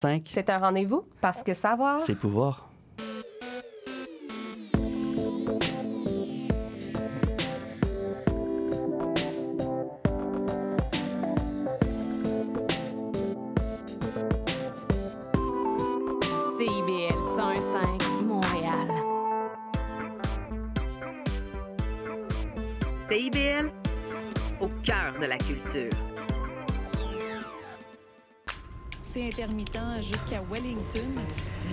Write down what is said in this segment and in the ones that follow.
5. C'est un rendez-vous parce que savoir. C'est pouvoir. CIBL 101.5 Montréal. CIBL, au cœur de la culture. Jusqu'à Wellington.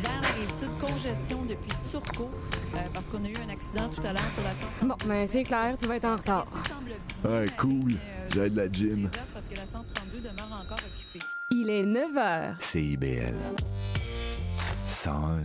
Vers la rive sud, congestion depuis Turcot, euh, parce qu'on a eu un accident tout à l'heure sur la 132. Bon, ben c'est clair, tu vas être en retard. Ça semble Ouais, bien, cool. mais, euh, J'ai de la gym. des heures Parce que la 132 demeure encore occupée. Il est 9 h. CIBL. 101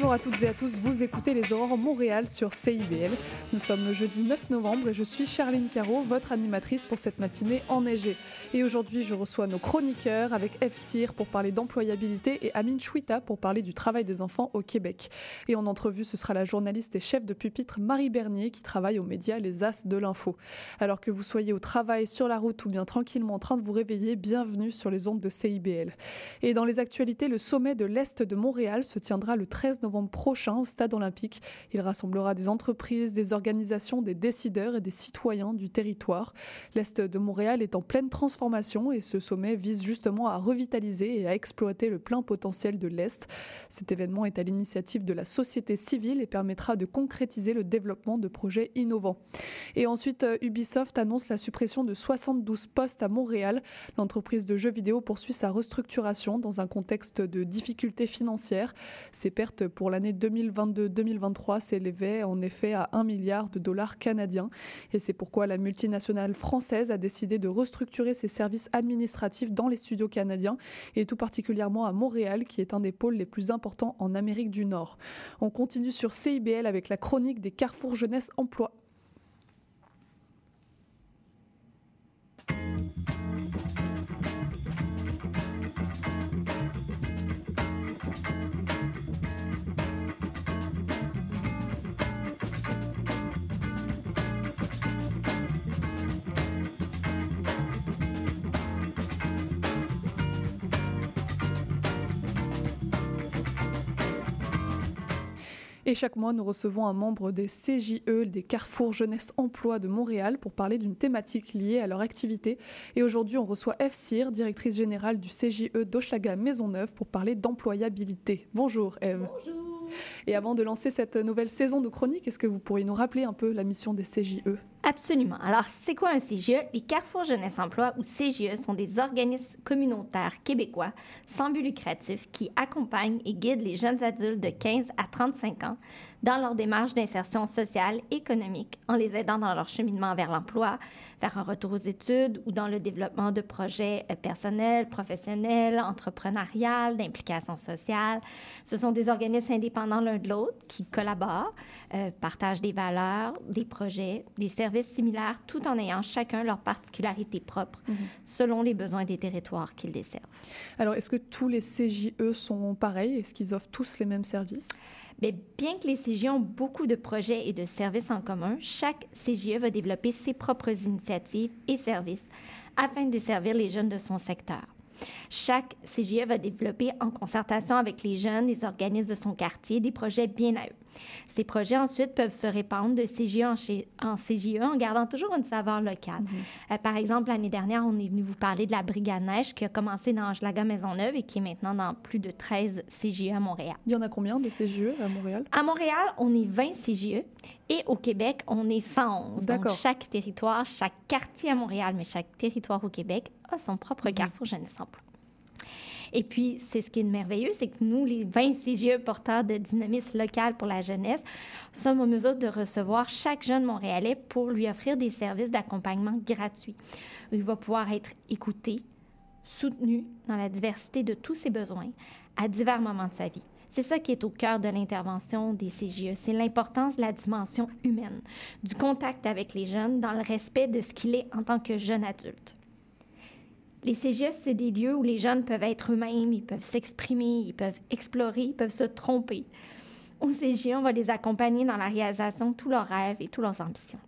Bonjour à toutes et à tous, vous écoutez les Aurores Montréal sur CIBL. Nous sommes le jeudi 9 novembre et je suis Charline Caro, votre animatrice pour cette matinée enneigée. Et aujourd'hui, je reçois nos chroniqueurs avec F-Cyr pour parler d'employabilité et Amine Chouita pour parler du travail des enfants au Québec. Et en entrevue, ce sera la journaliste et chef de pupitre Marie Bernier qui travaille aux médias Les As de l'Info. Alors que vous soyez au travail, sur la route ou bien tranquillement en train de vous réveiller, bienvenue sur les ondes de CIBL. Et dans les actualités, le sommet de l'Est de Montréal se tiendra le 13 novembre prochain au Stade olympique. Il rassemblera des entreprises, des organisations, des décideurs et des citoyens du territoire. L'Est de Montréal est en pleine transformation et ce sommet vise justement à revitaliser et à exploiter le plein potentiel de l'Est. Cet événement est à l'initiative de la société civile et permettra de concrétiser le développement de projets innovants. Et ensuite, euh, Ubisoft annonce la suppression de 72 postes à Montréal. L'entreprise de jeux vidéo poursuit sa restructuration dans un contexte de difficultés financières. Ses pertes pour l'année 2022-2023 s'élevaient en effet à 1 milliard de dollars canadiens. Et c'est pourquoi la multinationale française a décidé de restructurer ses services administratifs dans les studios canadiens et tout particulièrement à Montréal, qui est un des pôles les plus importants en Amérique du Nord. On continue sur CIBL avec la chronique des Carrefour Jeunesse Emploi. Et chaque mois, nous recevons un membre des CJE, des Carrefour Jeunesse Emploi de Montréal, pour parler d'une thématique liée à leur activité. Et aujourd'hui, on reçoit. Cyr, directrice générale du CJE d'Hochelaga Maisonneuve, pour parler d'employabilité. Bonjour Eve. Bonjour. Et avant de lancer cette nouvelle saison de chronique, est-ce que vous pourriez nous rappeler un peu la mission des CJE Absolument. Alors, c'est quoi un CGE? Les Carrefour Jeunesse Emploi ou CGE sont des organismes communautaires québécois sans but lucratif qui accompagnent et guident les jeunes adultes de 15 à 35 ans dans leur démarche d'insertion sociale et économique en les aidant dans leur cheminement vers l'emploi, vers un retour aux études ou dans le développement de projets euh, personnels, professionnels, entrepreneuriales, d'implication sociale. Ce sont des organismes indépendants l'un de l'autre qui collaborent, euh, partagent des valeurs, des projets, des services similaires tout en ayant chacun leur particularité propre selon les besoins des territoires qu'ils desservent. Alors, est-ce que tous les CJE sont pareils? Est-ce qu'ils offrent tous les mêmes services? Mais bien que les CGE ont beaucoup de projets et de services en commun, chaque CGE va développer ses propres initiatives et services afin de desservir les jeunes de son secteur. Chaque CGE va développer en concertation avec les jeunes, les organismes de son quartier, des projets bien à eux. Ces projets ensuite peuvent se répandre de CGE en, chez- en CGE en gardant toujours une saveur locale. Euh, par exemple, l'année dernière, on est venu vous parler de la Brigade Neige qui a commencé dans Angelaga Maisonneuve et qui est maintenant dans plus de 13 CGE à Montréal. Il y en a combien des CJE à Montréal? À Montréal, on est 20 CGE et au Québec, on est 111. Donc, chaque territoire, chaque quartier à Montréal, mais chaque territoire au Québec a son propre Mhm. carrefour jeunesse emploi. Et puis, c'est ce qui est merveilleux, c'est que nous, les 20 CGE porteurs de dynamisme local pour la jeunesse, sommes en mesure de recevoir chaque jeune Montréalais pour lui offrir des services d'accompagnement gratuits. Il va pouvoir être écouté, soutenu dans la diversité de tous ses besoins à divers moments de sa vie. C'est ça qui est au cœur de l'intervention des CGE, c'est l'importance de la dimension humaine, du contact avec les jeunes dans le respect de ce qu'il est en tant que jeune adulte. Les CGE, c'est des lieux où les jeunes peuvent être eux-mêmes, ils peuvent s'exprimer, ils peuvent explorer, ils peuvent se tromper. Au CGE, on va les accompagner dans la réalisation de tous leurs rêves et toutes leurs ambitions.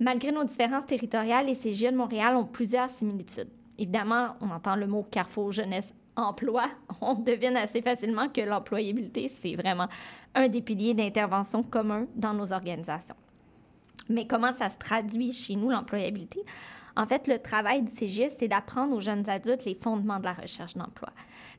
Malgré nos différences territoriales, les CGE de Montréal ont plusieurs similitudes. Évidemment, on entend le mot carrefour jeunesse emploi, on devine assez facilement que l'employabilité, c'est vraiment un des piliers d'intervention commun dans nos organisations. Mais comment ça se traduit chez nous, l'employabilité? En fait, le travail du CGE, c'est d'apprendre aux jeunes adultes les fondements de la recherche d'emploi.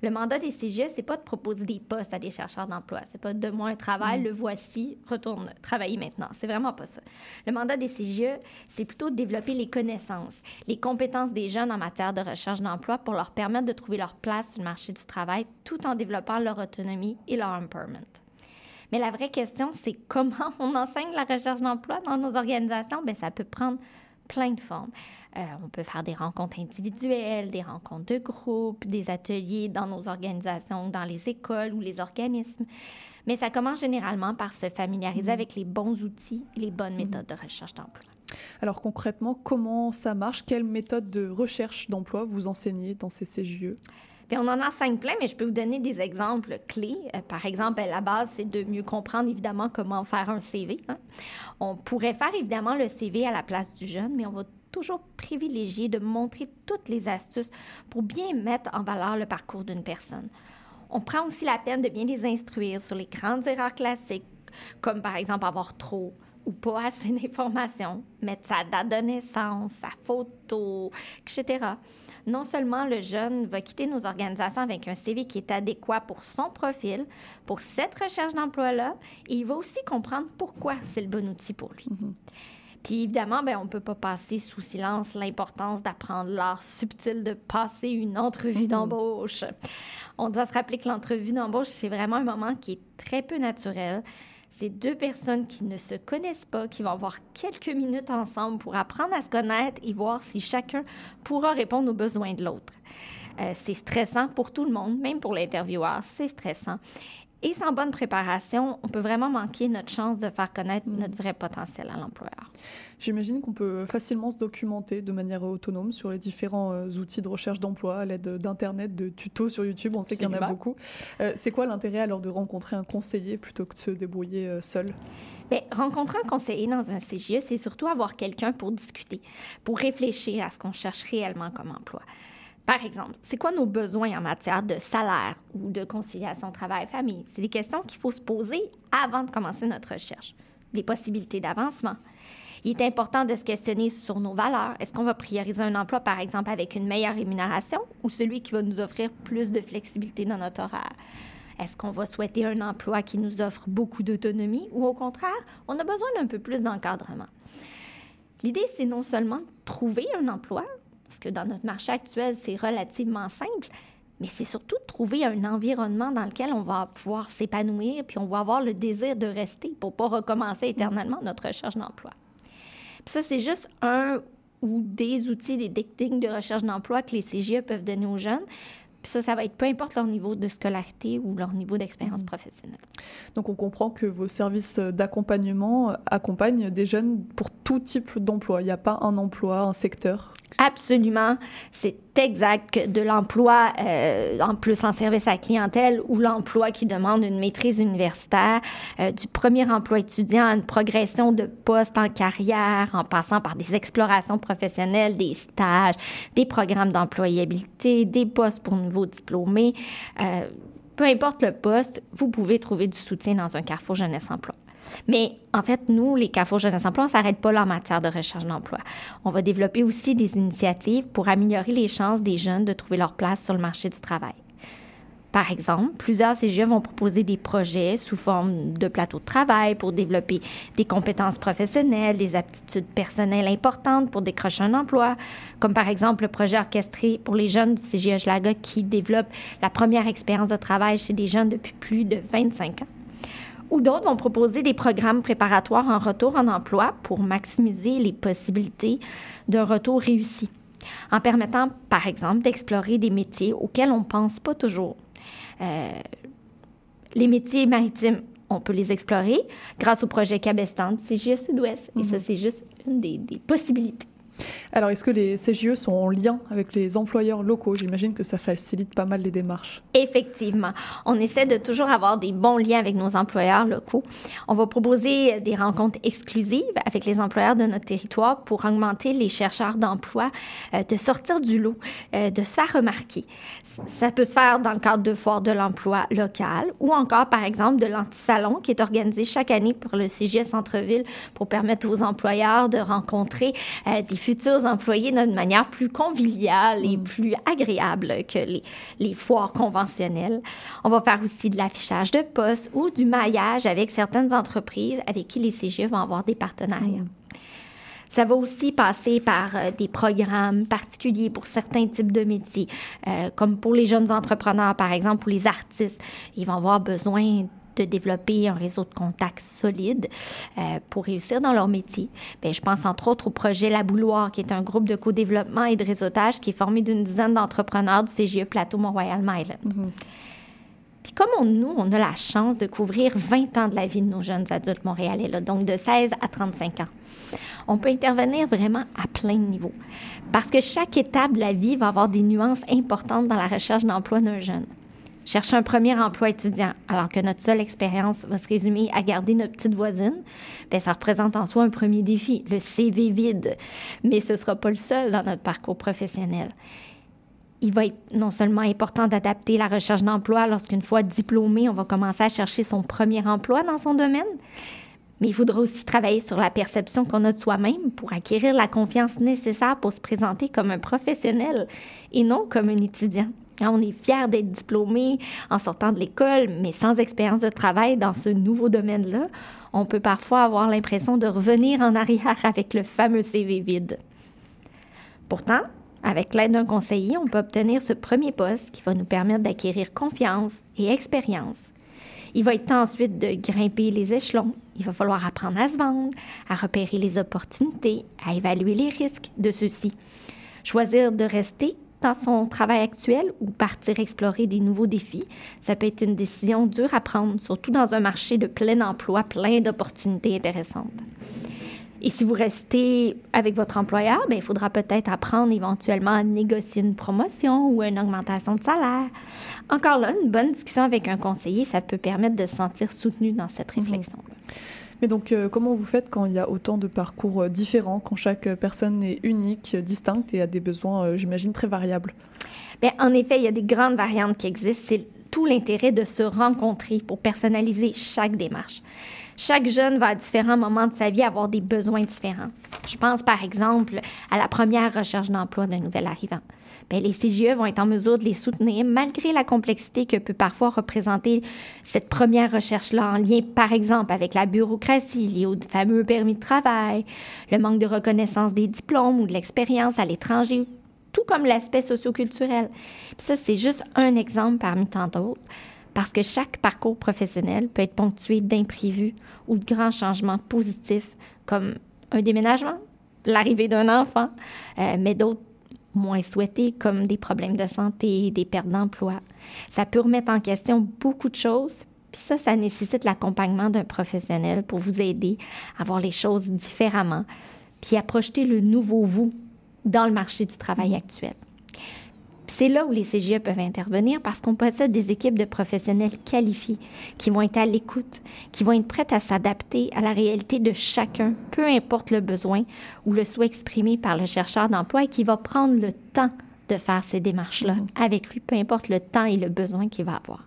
Le mandat des CGE, c'est pas de proposer des postes à des chercheurs d'emploi. C'est pas de moi un travail, le voici, retourne travailler maintenant. C'est vraiment pas ça. Le mandat des CGE, c'est plutôt de développer les connaissances, les compétences des jeunes en matière de recherche d'emploi pour leur permettre de trouver leur place sur le marché du travail tout en développant leur autonomie et leur empowerment. Mais la vraie question, c'est comment on enseigne la recherche d'emploi dans nos organisations? Bien, ça peut prendre plein de formes. Euh, on peut faire des rencontres individuelles, des rencontres de groupe, des ateliers dans nos organisations, dans les écoles ou les organismes. Mais ça commence généralement par se familiariser avec les bons outils et les bonnes méthodes de recherche d'emploi. Alors concrètement, comment ça marche? Quelle méthode de recherche d'emploi vous enseignez dans ces CGE On en enseigne plein, mais je peux vous donner des exemples clés. Euh, par exemple, la base, c'est de mieux comprendre évidemment comment faire un CV. hein. On pourrait faire évidemment le CV à la place du jeune, mais on va toujours privilégier de montrer toutes les astuces pour bien mettre en valeur le parcours d'une personne. On prend aussi la peine de bien les instruire sur les grandes erreurs classiques, comme par exemple avoir trop ou pas assez d'informations, mettre sa date de naissance, sa photo, etc. Non seulement le jeune va quitter nos organisations avec un CV qui est adéquat pour son profil, pour cette recherche d'emploi-là, et il va aussi comprendre pourquoi c'est le bon outil pour lui. Puis évidemment, ben, on ne peut pas passer sous silence l'importance d'apprendre l'art subtil de passer une entrevue d'embauche. On doit se rappeler que l'entrevue d'embauche, c'est vraiment un moment qui est très peu naturel. C'est deux personnes qui ne se connaissent pas, qui vont avoir quelques minutes ensemble pour apprendre à se connaître et voir si chacun pourra répondre aux besoins de l'autre. Euh, c'est stressant pour tout le monde, même pour l'intervieweur, c'est stressant. Et sans bonne préparation, on peut vraiment manquer notre chance de faire connaître notre vrai potentiel à l'employeur. J'imagine qu'on peut facilement se documenter de manière autonome sur les différents euh, outils de recherche d'emploi à l'aide d'Internet, de tutos sur YouTube. On sait qu'il y en a beaucoup. Euh, c'est quoi l'intérêt alors de rencontrer un conseiller plutôt que de se débrouiller euh, seul? Bien, rencontrer un conseiller dans un CGE, c'est surtout avoir quelqu'un pour discuter, pour réfléchir à ce qu'on cherche réellement comme emploi. Par exemple, c'est quoi nos besoins en matière de salaire ou de conciliation travail-famille? C'est des questions qu'il faut se poser avant de commencer notre recherche. Les possibilités d'avancement. Il est important de se questionner sur nos valeurs. Est-ce qu'on va prioriser un emploi, par exemple, avec une meilleure rémunération ou celui qui va nous offrir plus de flexibilité dans notre horaire? Est-ce qu'on va souhaiter un emploi qui nous offre beaucoup d'autonomie ou au contraire, on a besoin d'un peu plus d'encadrement? L'idée, c'est non seulement de trouver un emploi, parce que dans notre marché actuel, c'est relativement simple, mais c'est surtout de trouver un environnement dans lequel on va pouvoir s'épanouir, puis on va avoir le désir de rester pour pas recommencer éternellement notre recherche d'emploi. Puis ça, c'est juste un ou des outils, des techniques de recherche d'emploi que les CGE peuvent donner aux jeunes. Puis ça, ça va être peu importe leur niveau de scolarité ou leur niveau d'expérience professionnelle. Donc on comprend que vos services d'accompagnement accompagnent des jeunes pour tout type d'emploi. Il n'y a pas un emploi, un secteur? Absolument, c'est exact que de l'emploi euh, en plus en service à clientèle ou l'emploi qui demande une maîtrise universitaire, euh, du premier emploi étudiant à une progression de poste en carrière, en passant par des explorations professionnelles, des stages, des programmes d'employabilité, des postes pour nouveaux diplômés. Euh, peu importe le poste, vous pouvez trouver du soutien dans un Carrefour Jeunesse Emploi. Mais en fait, nous, les Carrefour Jeunesse Emploi, on ne s'arrête pas là en matière de recherche d'emploi. On va développer aussi des initiatives pour améliorer les chances des jeunes de trouver leur place sur le marché du travail. Par exemple, plusieurs CGE vont proposer des projets sous forme de plateaux de travail pour développer des compétences professionnelles, des aptitudes personnelles importantes pour décrocher un emploi, comme par exemple le projet orchestré pour les jeunes du CGE Schlaga qui développe la première expérience de travail chez des jeunes depuis plus de 25 ans ou d'autres vont proposer des programmes préparatoires en retour en emploi pour maximiser les possibilités d'un retour réussi, en permettant, par exemple, d'explorer des métiers auxquels on ne pense pas toujours. Euh, les métiers maritimes, on peut les explorer grâce au projet Cabestan du CGE Sud-Ouest. Et ça, c'est juste une des, des possibilités. Alors, est-ce que les CGE sont en lien avec les employeurs locaux? J'imagine que ça facilite pas mal les démarches. Effectivement. On essaie de toujours avoir des bons liens avec nos employeurs locaux. On va proposer des rencontres exclusives avec les employeurs de notre territoire pour augmenter les chercheurs d'emploi, euh, de sortir du lot, euh, de se faire remarquer. Ça peut se faire dans le cadre de foires de l'emploi local ou encore, par exemple, de l'antisalon qui est organisé chaque année pour le CGE Centre-Ville pour permettre aux employeurs de rencontrer euh, des futurs employés d'une manière plus conviviale et plus agréable que les, les foires conventionnelles. On va faire aussi de l'affichage de postes ou du maillage avec certaines entreprises avec qui les CGE vont avoir des partenariats. Ça va aussi passer par euh, des programmes particuliers pour certains types de métiers, euh, comme pour les jeunes entrepreneurs, par exemple, ou les artistes. Ils vont avoir besoin de développer un réseau de contacts solide euh, pour réussir dans leur métier. Bien, je pense entre autres au projet La Bouloire, qui est un groupe de co-développement et de réseautage qui est formé d'une dizaine d'entrepreneurs du CGE Plateau Mont-Royal Myland. Puis comme on, nous, on a la chance de couvrir 20 ans de la vie de nos jeunes adultes montréalais, là, donc de 16 à 35 ans, on peut intervenir vraiment à plein de niveaux. Parce que chaque étape de la vie va avoir des nuances importantes dans la recherche d'emploi d'un jeune. Chercher un premier emploi étudiant, alors que notre seule expérience va se résumer à garder notre petite voisine, bien, ça représente en soi un premier défi, le CV vide. Mais ce ne sera pas le seul dans notre parcours professionnel il va être non seulement important d'adapter la recherche d'emploi lorsqu'une fois diplômé, on va commencer à chercher son premier emploi dans son domaine, mais il faudra aussi travailler sur la perception qu'on a de soi-même pour acquérir la confiance nécessaire pour se présenter comme un professionnel et non comme un étudiant. Hein, on est fier d'être diplômé en sortant de l'école, mais sans expérience de travail dans ce nouveau domaine-là, on peut parfois avoir l'impression de revenir en arrière avec le fameux CV vide. Pourtant, avec l'aide d'un conseiller, on peut obtenir ce premier poste qui va nous permettre d'acquérir confiance et expérience. Il va être temps ensuite de grimper les échelons. Il va falloir apprendre à se vendre, à repérer les opportunités, à évaluer les risques de ceux-ci. Choisir de rester dans son travail actuel ou partir explorer des nouveaux défis, ça peut être une décision dure à prendre, surtout dans un marché de plein emploi, plein d'opportunités intéressantes. Et si vous restez avec votre employeur, bien, il faudra peut-être apprendre éventuellement à négocier une promotion ou une augmentation de salaire. Encore là, une bonne discussion avec un conseiller, ça peut permettre de se sentir soutenu dans cette réflexion-là. Mais donc, euh, comment vous faites quand il y a autant de parcours euh, différents, quand chaque personne est unique, distincte et a des besoins, euh, j'imagine, très variables? Bien, en effet, il y a des grandes variantes qui existent. C'est tout l'intérêt de se rencontrer pour personnaliser chaque démarche. Chaque jeune va à différents moments de sa vie avoir des besoins différents. Je pense par exemple à la première recherche d'emploi d'un nouvel arrivant. Bien, les CGE vont être en mesure de les soutenir malgré la complexité que peut parfois représenter cette première recherche-là en lien, par exemple, avec la bureaucratie liée au fameux permis de travail, le manque de reconnaissance des diplômes ou de l'expérience à l'étranger, tout comme l'aspect socioculturel. Puis ça, c'est juste un exemple parmi tant d'autres, parce que chaque parcours professionnel peut être ponctué d'imprévus ou de grands changements positifs, comme un déménagement, l'arrivée d'un enfant, euh, mais d'autres moins souhaités, comme des problèmes de santé, des pertes d'emploi. Ça peut remettre en question beaucoup de choses. Puis ça, ça nécessite l'accompagnement d'un professionnel pour vous aider à voir les choses différemment, puis à projeter le nouveau vous dans le marché du travail actuel. C'est là où les CGE peuvent intervenir parce qu'on possède des équipes de professionnels qualifiés qui vont être à l'écoute, qui vont être prêtes à s'adapter à la réalité de chacun, peu importe le besoin ou le souhait exprimé par le chercheur d'emploi et qui va prendre le temps de faire ces démarches-là avec lui, peu importe le temps et le besoin qu'il va avoir.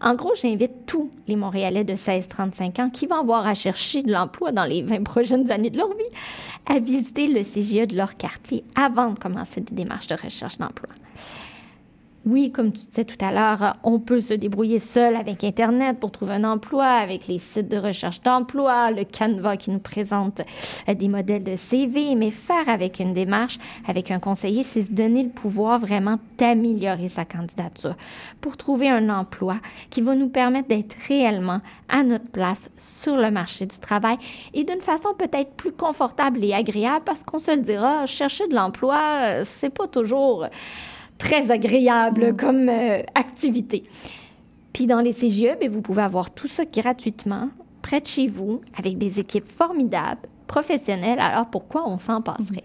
En gros, j'invite tous les Montréalais de 16-35 ans qui vont avoir à chercher de l'emploi dans les 20 prochaines années de leur vie à visiter le CGE de leur quartier avant de commencer des démarches de recherche d'emploi. Oui, comme tu disais tout à l'heure, on peut se débrouiller seul avec Internet pour trouver un emploi, avec les sites de recherche d'emploi, le Canva qui nous présente euh, des modèles de CV, mais faire avec une démarche, avec un conseiller, c'est se donner le pouvoir vraiment d'améliorer sa candidature pour trouver un emploi qui va nous permettre d'être réellement à notre place sur le marché du travail et d'une façon peut-être plus confortable et agréable parce qu'on se le dira, chercher de l'emploi, euh, c'est pas toujours très agréable comme euh, activité. Puis dans les CGE, bien, vous pouvez avoir tout ça gratuitement, près de chez vous, avec des équipes formidables, professionnel, alors pourquoi on s'en passerait?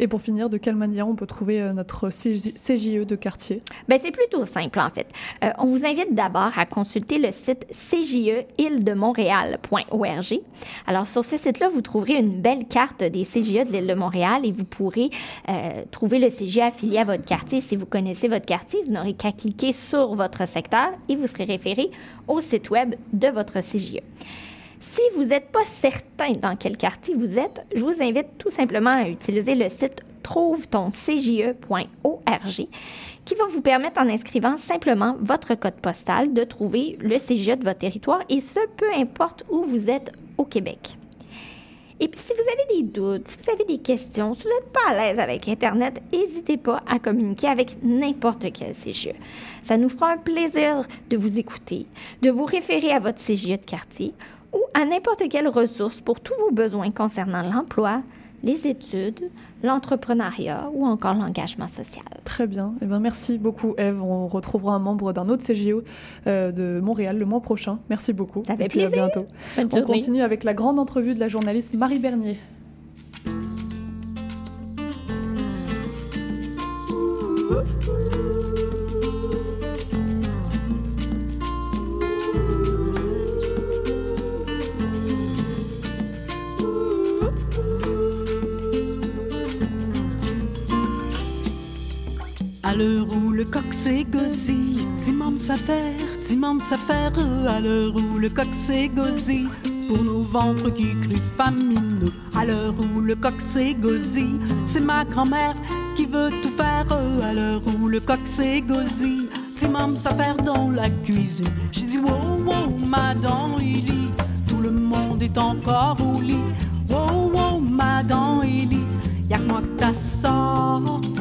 Et pour finir, de quelle manière on peut trouver euh, notre CJE de quartier? Ben, c'est plutôt simple, en fait. Euh, on vous invite d'abord à consulter le site cjeîle-de-montréal.org. Alors, sur ce site-là, vous trouverez une belle carte des CJE de l'île de Montréal et vous pourrez euh, trouver le CJE affilié à votre quartier. Si vous connaissez votre quartier, vous n'aurez qu'à cliquer sur votre secteur et vous serez référé au site web de votre CJE. Si vous n'êtes pas certain dans quel quartier vous êtes, je vous invite tout simplement à utiliser le site trouve-ton-cje.org qui va vous permettre, en inscrivant simplement votre code postal, de trouver le CGE de votre territoire et ce, peu importe où vous êtes au Québec. Et puis, si vous avez des doutes, si vous avez des questions, si vous n'êtes pas à l'aise avec Internet, n'hésitez pas à communiquer avec n'importe quel CGE. Ça nous fera un plaisir de vous écouter, de vous référer à votre CGE de quartier ou à n'importe quelle ressource pour tous vos besoins concernant l'emploi, les études, l'entrepreneuriat ou encore l'engagement social. Très bien. Eh bien, merci beaucoup, Eve. On retrouvera un membre d'un autre CGO euh, de Montréal le mois prochain. Merci beaucoup. Ça fait Et puis plaisir. à bientôt. Bonne On journée. continue avec la grande entrevue de la journaliste Marie Bernier. À l'heure où le coq s'égosille, Timam s'affaire, Timam s'affaire, à l'heure où le coq s'égosille, pour nos ventres qui crient famineux. À l'heure où le coq s'égosille, c'est ma grand-mère qui veut tout faire, à l'heure où le coq s'égosille, Timam s'affaire dans la cuisine. J'ai dit wow, wow, madame Illy, tout le monde est encore au lit. Wow, wow, madame Illy, y'a que moi que t'as sorti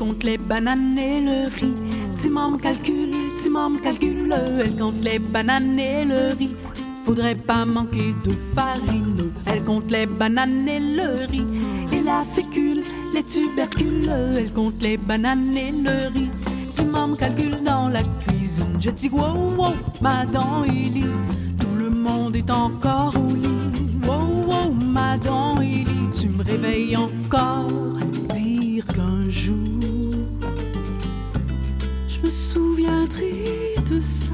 compte les bananes et le riz. Timam calcule, Timam calcule. Elle compte les bananes et le riz. Faudrait pas manquer de farine. Elle compte les bananes et le riz. Et la fécule, les tubercules. Elle compte les bananes et le riz. Timam calcule dans la cuisine. Je dis wow, wow, madame Ellie. Tout le monde est encore au lit. Wow, wow, madame Ellie. Tu me réveilles encore. Ça.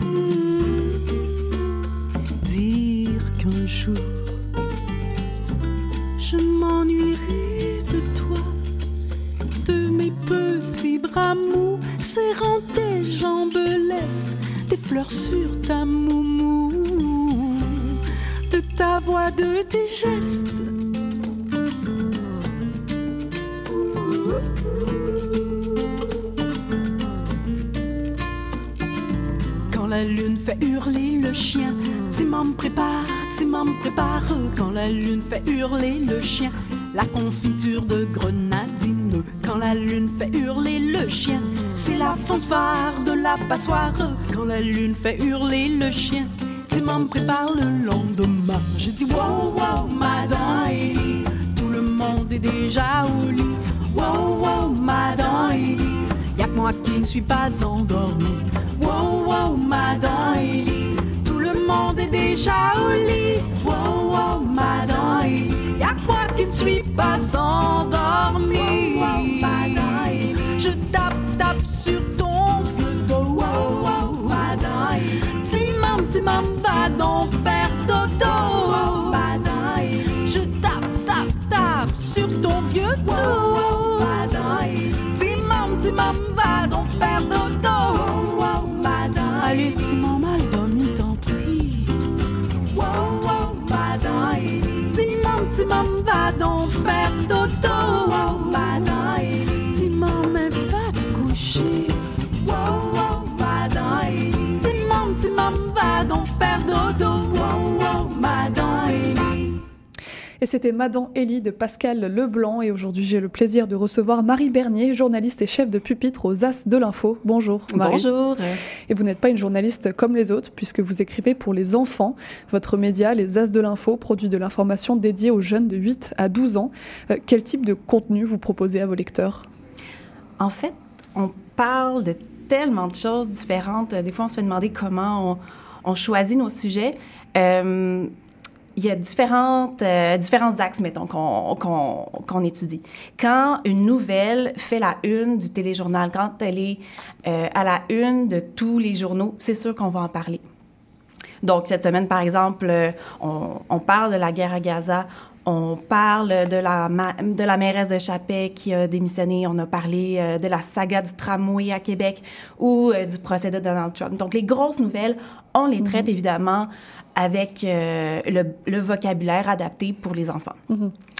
Hmm. Dire qu'un jour, je m'ennuierai de toi, de mes petits bras mous, serrant tes jambes lestes, des fleurs sur ta moumou, de ta voix, de tes gestes. La lune fait hurler le chien, Timam prépare, Timam prépare. Quand la lune fait hurler le chien, la confiture de grenadine. Quand la lune fait hurler le chien, c'est la fanfare de la passoire. Quand la lune fait hurler le chien, Timam prépare le lendemain. Je dis wow, wow, madame tout le monde est déjà au lit. Wow, wow, madame Ellie, y'a que moi qui ne suis pas endormi. Wow, wow, madame Ellie, tout le monde est déjà au lit. Wow, wow, madame Ellie, y'a que moi qui ne suis pas endormi. Je tape, tape sur ton vieux dos. Wow, wow, madame Ellie, Timam, Timam, va donc faire dodo. Je tape, tape, tape sur ton vieux dos. Timam, Timam, va donc faire dodo. Et c'était Madame Elie de Pascal Leblanc. Et aujourd'hui, j'ai le plaisir de recevoir Marie Bernier, journaliste et chef de pupitre aux As de l'Info. Bonjour, Marie. Bonjour. Et vous n'êtes pas une journaliste comme les autres, puisque vous écrivez pour les enfants. Votre média, les As de l'Info, produit de l'information dédiée aux jeunes de 8 à 12 ans. Euh, quel type de contenu vous proposez à vos lecteurs? En fait, on parle de tellement de choses différentes. Des fois, on se fait demander comment on, on choisit nos sujets. Euh, il y a différentes, euh, différents axes, mettons, qu'on qu'on qu'on étudie. Quand une nouvelle fait la une du téléjournal, quand elle est euh, à la une de tous les journaux, c'est sûr qu'on va en parler. Donc, cette semaine, par exemple, euh, on, on parle de la guerre à Gaza, on parle de la, de la mairesse de Chapet qui a démissionné. On a parlé euh, de la saga du tramway à Québec ou euh, du procès de Donald Trump. Donc, les grosses nouvelles, on les traite évidemment avec euh, le, le vocabulaire adapté pour les enfants.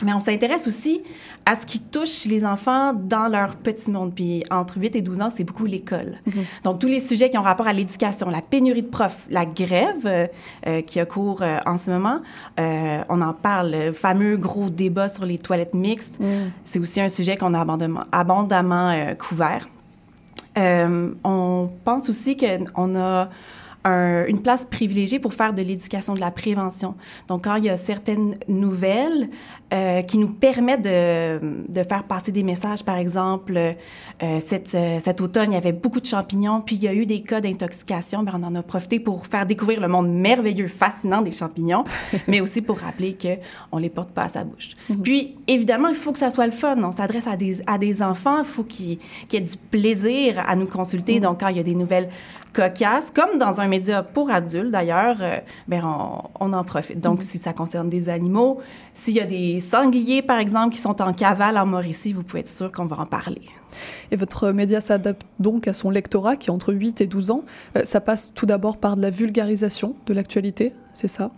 Mais on s'intéresse aussi à ce qui touche les enfants dans leur petit monde. Puis entre 8 et 12 ans, c'est beaucoup l'école. Donc, tous les sujets qui ont rapport à l'éducation, la pénurie de profs, la grève euh, euh, qui a cours euh, en ce moment, on en parle, le fameux gros débat sur les toilettes mixtes. C'est aussi un sujet qu'on a abondamment, abondamment couvert. On pense aussi qu'on a un- une place privilégiée pour faire de l'éducation, de la prévention. Donc, quand il y a certaines nouvelles euh, qui nous permettent de, de faire passer des messages, par exemple, euh, cet, euh, cet automne, il y avait beaucoup de champignons, puis il y a eu des cas d'intoxication, ben, on en a profité pour faire découvrir le monde merveilleux, fascinant des champignons, mais aussi pour rappeler qu'on ne les porte pas à sa bouche. Puis, évidemment, il faut que ça soit le fun. On s'adresse à des, à des enfants, il faut qu'ils qu'ils aient du plaisir à nous consulter. Donc, quand il y a des nouvelles cocasses, comme dans un média pour adultes d'ailleurs, euh, ben on, on en profite. Donc, si ça concerne des animaux, s'il y a des sangliers, par exemple, qui sont en cavale en Mauricie, vous pouvez être sûr qu'on va en parler. Et votre média s'adapte donc à son lectorat qui est entre 8 et 12 ans. Euh, ça passe tout d'abord par de la vulgarisation de l'actualité, c'est ça?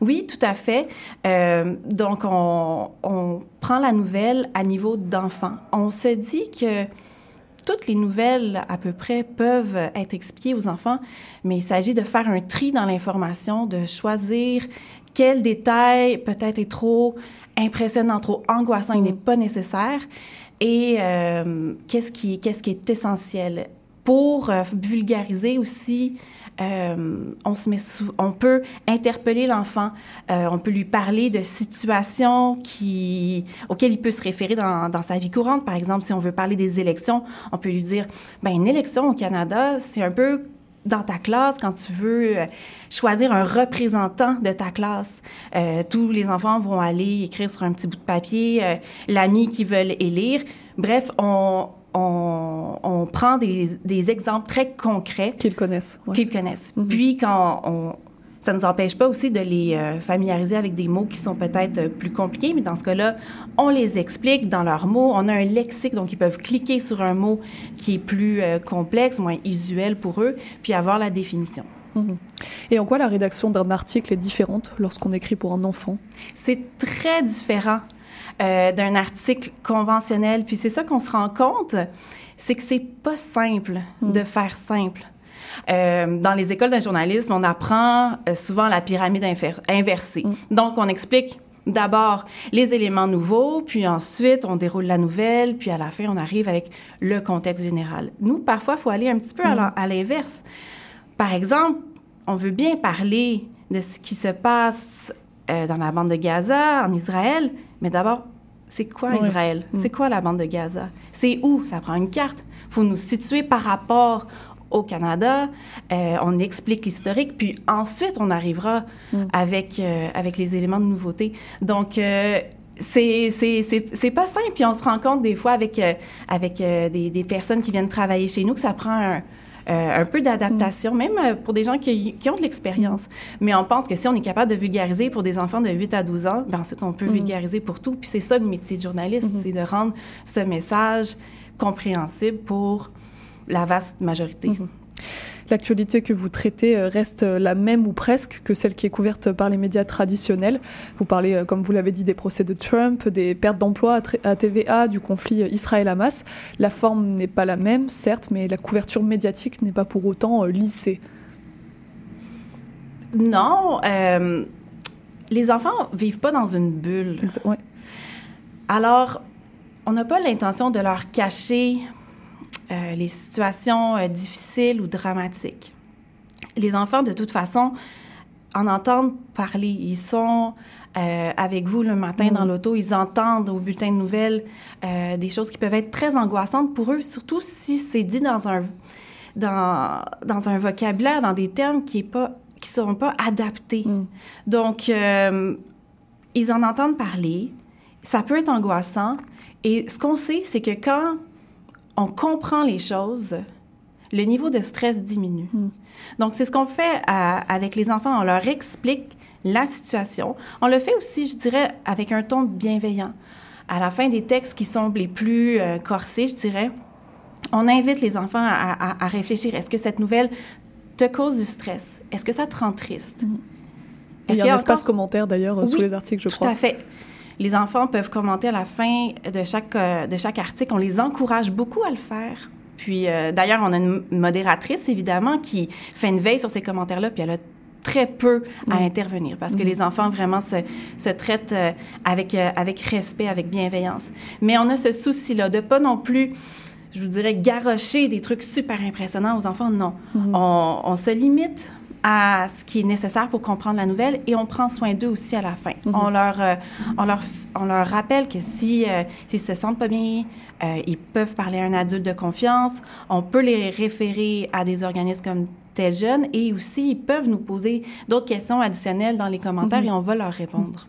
Oui, tout à fait. Euh, donc, on, on prend la nouvelle à niveau d'enfant. On se dit que toutes les nouvelles, à peu près, peuvent être expliquées aux enfants, mais il s'agit de faire un tri dans l'information, de choisir quel détail peut-être est trop impressionnant, trop angoissant, il n'est pas nécessaire, et euh, qu'est-ce qui, qu'est-ce qui est essentiel? Pour euh, vulgariser aussi, euh, on, peut interpeller l'enfant, euh, on peut lui parler de situations auxquelles il peut se référer dans, sa vie courante. Par exemple, si on veut parler des élections, on peut lui dire, ben une élection au Canada, c'est un peu dans ta classe, quand tu veux euh, choisir un représentant de ta classe, tous les enfants vont aller écrire sur un petit bout de papier l'ami qu'ils veulent élire. Bref, on, on, on prend des, des exemples très concrets Qu'ils connaissent. ouais. qu'ils connaissent. Puis, quand on, ça ne nous empêche pas aussi de les euh, familiariser avec des mots qui sont peut-être euh, plus compliqués, mais dans ce cas-là, on les explique dans leurs mots. On a un lexique, donc ils peuvent cliquer sur un mot qui est plus euh, complexe, moins usuel pour eux, puis avoir la définition. Et en quoi la rédaction d'un article est différente lorsqu'on écrit pour un enfant? C'est très différent euh, d'un article conventionnel. Puis c'est ça qu'on se rend compte, c'est que c'est pas simple de faire simple. Euh, dans les écoles de journalisme, on apprend euh, souvent la pyramide inversée. Donc, on explique d'abord les éléments nouveaux, puis ensuite, on déroule la nouvelle, puis à la fin, on arrive avec le contexte général. Nous, parfois, il faut aller un petit peu à la- à l'inverse. Par exemple, on veut bien parler de ce qui se passe euh, dans la bande de Gaza, en Israël, mais d'abord, c'est quoi. Israël? C'est quoi la bande de Gaza? C'est où? Ça prend une carte. Il faut nous situer par rapport au Canada. Euh, on explique l'historique, puis ensuite, on arrivera avec, euh, avec les éléments de nouveauté. Donc, euh, c'est pas simple. Puis on se rend compte des fois avec, euh, avec des, des personnes qui viennent travailler chez nous que ça prend un, euh, un peu d'adaptation, même euh, pour des gens qui, qui ont de l'expérience. Mais on pense que si on est capable de vulgariser pour des enfants de 8 à 12 ans, ben ensuite on peut vulgariser pour tout. Puis c'est ça le métier de journaliste, c'est de rendre ce message compréhensible pour la vaste majorité. L'actualité que vous traitez euh, reste euh, la même ou presque que celle qui est couverte par les médias traditionnels. Vous parlez, euh, comme vous l'avez dit, des procès de Trump, des pertes d'emplois à TVA, du conflit Israël-Hamas. La forme n'est pas la même, certes, mais la couverture médiatique n'est pas pour autant lissée. Non, euh, les enfants vivent pas dans une bulle. Ouais. Alors, on n'a pas l'intention de leur cacher euh, les situations euh, difficiles ou dramatiques. Les enfants, de toute façon, en entendre parler. Ils sont euh, avec vous le matin dans l'auto, ils entendent au bulletin de nouvelles des choses qui peuvent être très angoissantes pour eux, surtout si c'est dit dans un, dans, dans un vocabulaire, dans des termes qui ne seront pas adaptés. Donc, euh, ils en entendent parler. Ça peut être angoissant. Et ce qu'on sait, c'est que quand on comprend les choses, le niveau de stress diminue. Donc, c'est ce qu'on fait à- avec les enfants. On leur explique la situation. On le fait aussi, je dirais, avec un ton bienveillant. À la fin des textes qui sont les plus euh, corsés, je dirais, on invite les enfants à, à- à réfléchir. Est-ce que cette nouvelle te cause du stress? Est-ce que ça te rend triste? Il y a un encore- espace commentaire d'ailleurs Oui, sous les articles, je Tout crois. à fait. Les enfants peuvent commenter à la fin de chaque, euh, de chaque article. On les encourage beaucoup à le faire. Puis, euh, d'ailleurs, on a une modératrice, évidemment, qui fait une veille sur ces commentaires-là, puis elle a très peu à intervenir parce que les enfants vraiment se, se traitent euh, avec, euh, avec respect, avec bienveillance. Mais on a ce souci-là de pas non plus, je vous dirais, garrocher des trucs super impressionnants aux enfants. Non. on, on se limite à ce qui est nécessaire pour comprendre la nouvelle et on prend soin d'eux aussi à la fin. on, leur, euh, on, leur, on leur rappelle que si, euh, s'ils se sentent pas bien, euh, ils peuvent parler à un adulte de confiance. On peut les référer à des organismes comme Tel Jeune et aussi ils peuvent nous poser d'autres questions additionnelles dans les commentaires et on va leur répondre.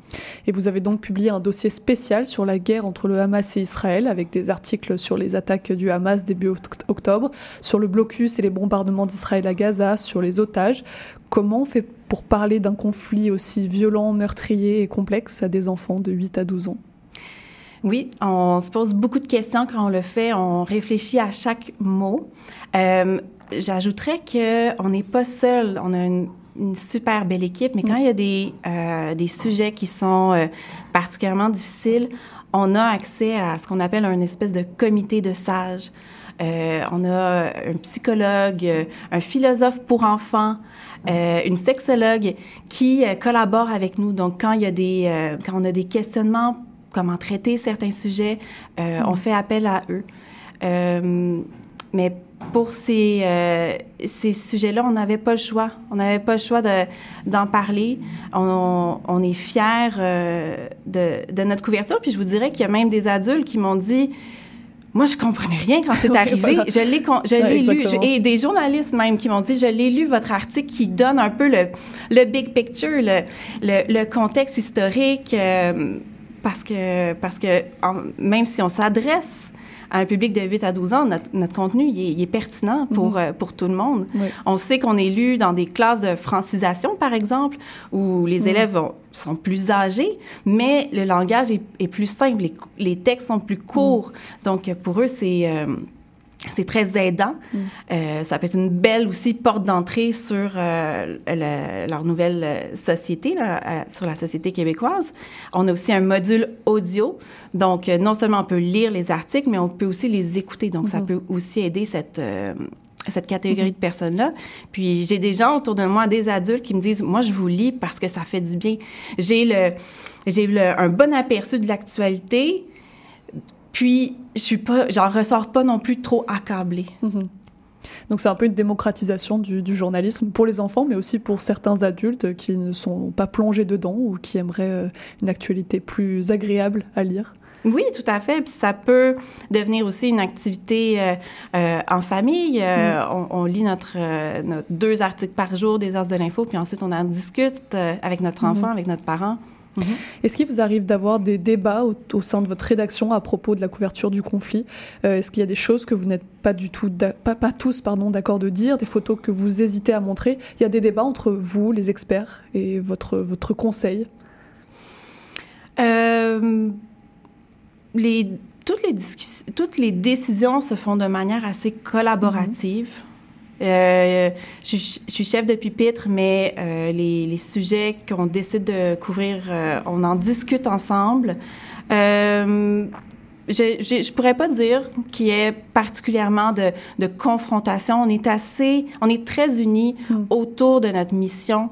Et vous avez donc publié un dossier spécial sur la guerre entre le Hamas et Israël, avec des articles sur les attaques du Hamas début oct- octobre, sur le blocus et les bombardements d'Israël à Gaza, sur les otages. Comment on fait pour parler d'un conflit aussi violent, meurtrier et complexe à des enfants de 8 à 12 ans? Oui, on se pose beaucoup de questions quand on le fait. On réfléchit à chaque mot. Euh, J'ajouterais qu'on n'est pas seul. On a une, une super belle équipe, mais quand il y a des, euh, des sujets qui sont euh, particulièrement difficiles, on a accès à ce qu'on appelle un espèce de comité de sages. Euh, on a un psychologue, euh, un philosophe pour enfants, euh, une sexologue qui euh, collabore avec nous. Donc, quand il y a des, euh, quand on a des questionnements, comment traiter certains sujets, euh, on fait appel à eux. Euh, mais pour ces, euh, ces sujets-là, on n'avait pas le choix. On n'avait pas le choix de- d'en parler. On, on est fiers euh, de, de notre couverture. Puis je vous dirais qu'il y a même des adultes qui m'ont dit moi, je comprenais rien quand c'est arrivé. Je l'ai, je Ouais, lu. Je- et des journalistes même qui m'ont dit, je l'ai lu, votre article qui donne un peu le, le big picture, le, le, le contexte historique, euh, parce que, parce que en- même si on s'adresse à un public de 8 à 12 ans, notre, notre contenu, il est, il est pertinent pour, euh, pour tout le monde. Oui. On sait qu'on est lu dans des classes de francisation, par exemple, où les élèves ont- sont plus âgés, mais le langage est, est plus simple, les, les textes sont plus courts. Donc, pour eux, c'est... euh, c'est très aidant. Euh, ça peut être une belle aussi porte d'entrée sur euh, le- leur nouvelle euh, société, là, à- sur la société québécoise. On a aussi un module audio. Donc, euh, non seulement on peut lire les articles, mais on peut aussi les écouter. Donc, ça peut aussi aider cette, euh, cette catégorie de personnes-là. Puis, j'ai des gens autour de moi, des adultes, qui me disent, moi, je vous lis parce que ça fait du bien. J'ai le, j'ai le- un bon aperçu de l'actualité. Puis, je suis pas, j'en ressors pas non plus trop accablée. Donc c'est un peu une démocratisation du, du journalisme pour les enfants, mais aussi pour certains adultes qui ne sont pas plongés dedans ou qui aimeraient euh, une actualité plus agréable à lire. Oui, tout à fait. Puis ça peut devenir aussi une activité euh, euh, en famille. Euh, on, on lit notre, notre deux articles par jour des As de l'info, puis ensuite on en discute avec notre enfant, avec notre parent. Est-ce qu'il vous arrive d'avoir des débats au, au sein de votre rédaction à propos de la couverture du conflit? Euh, Est-ce qu'il y a des choses que vous n'êtes pas du tout, pas, pas tous, pardon, d'accord de dire, des photos que vous hésitez à montrer? Il y a des débats entre vous, les experts, et votre, votre conseil? Euh, les, toutes, les toutes les décisions se font de manière assez collaborative. Euh, je, suis- je suis chef de pupitre, mais euh, les, les sujets qu'on décide de couvrir, euh, on en discute ensemble. Euh, je, je, je pourrais pas dire qu'il y ait particulièrement de, de confrontation. On est assez, on est très unis autour de notre mission,